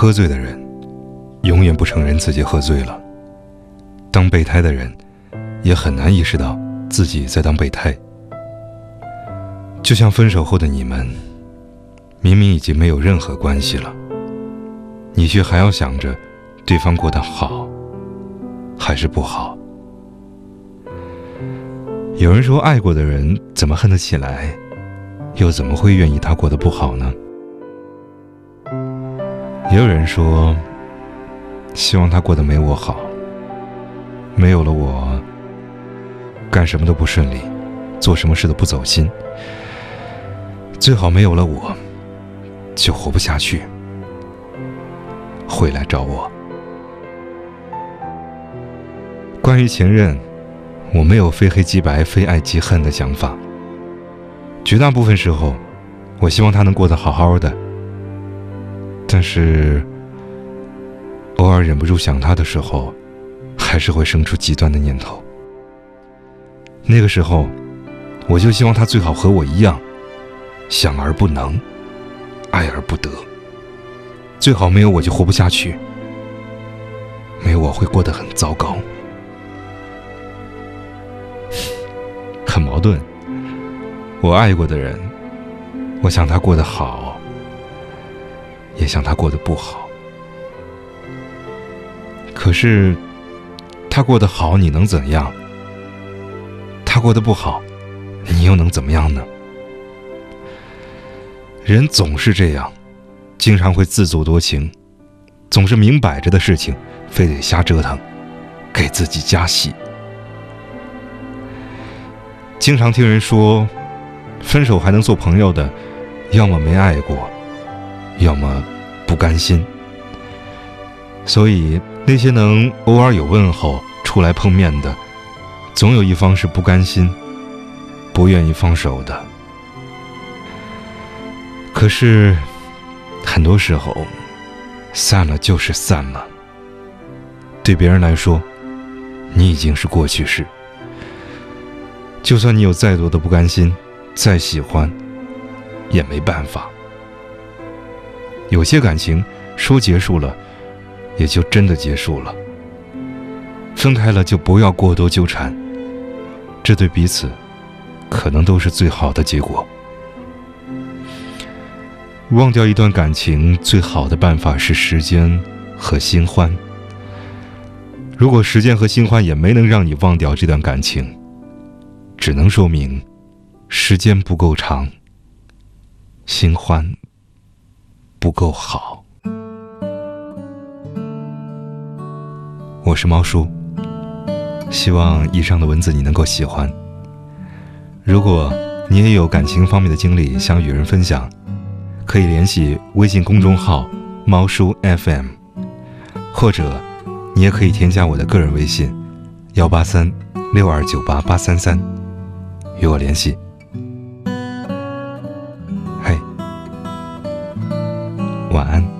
喝醉的人，永远不承认自己喝醉了。当备胎的人，也很难意识到自己在当备胎。就像分手后的你们，明明已经没有任何关系了，你却还要想着对方过得好还是不好。有人说，爱过的人怎么恨得起来，又怎么会愿意他过得不好呢？也有人说，希望他过得没我好。没有了我，干什么都不顺利，做什么事都不走心。最好没有了我，就活不下去。回来找我。关于前任，我没有非黑即白、非爱即恨的想法。绝大部分时候，我希望他能过得好好的。但是，偶尔忍不住想他的时候，还是会生出极端的念头。那个时候，我就希望他最好和我一样，想而不能，爱而不得。最好没有我就活不下去，没有我会过得很糟糕，很矛盾。我爱过的人，我想他过得好。也想他过得不好，可是他过得好，你能怎样？他过得不好，你又能怎么样呢？人总是这样，经常会自作多情，总是明摆着的事情，非得瞎折腾，给自己加戏。经常听人说，分手还能做朋友的，要么没爱过。要么不甘心，所以那些能偶尔有问候、出来碰面的，总有一方是不甘心、不愿意放手的。可是，很多时候，散了就是散了。对别人来说，你已经是过去式。就算你有再多的不甘心、再喜欢，也没办法。有些感情说结束了，也就真的结束了。分开了就不要过多纠缠，这对彼此可能都是最好的结果。忘掉一段感情最好的办法是时间和新欢。如果时间和新欢也没能让你忘掉这段感情，只能说明时间不够长，新欢。不够好。我是猫叔，希望以上的文字你能够喜欢。如果你也有感情方面的经历想与人分享，可以联系微信公众号“猫叔 FM”，或者你也可以添加我的个人微信：幺八三六二九八八三三，与我联系。晚安。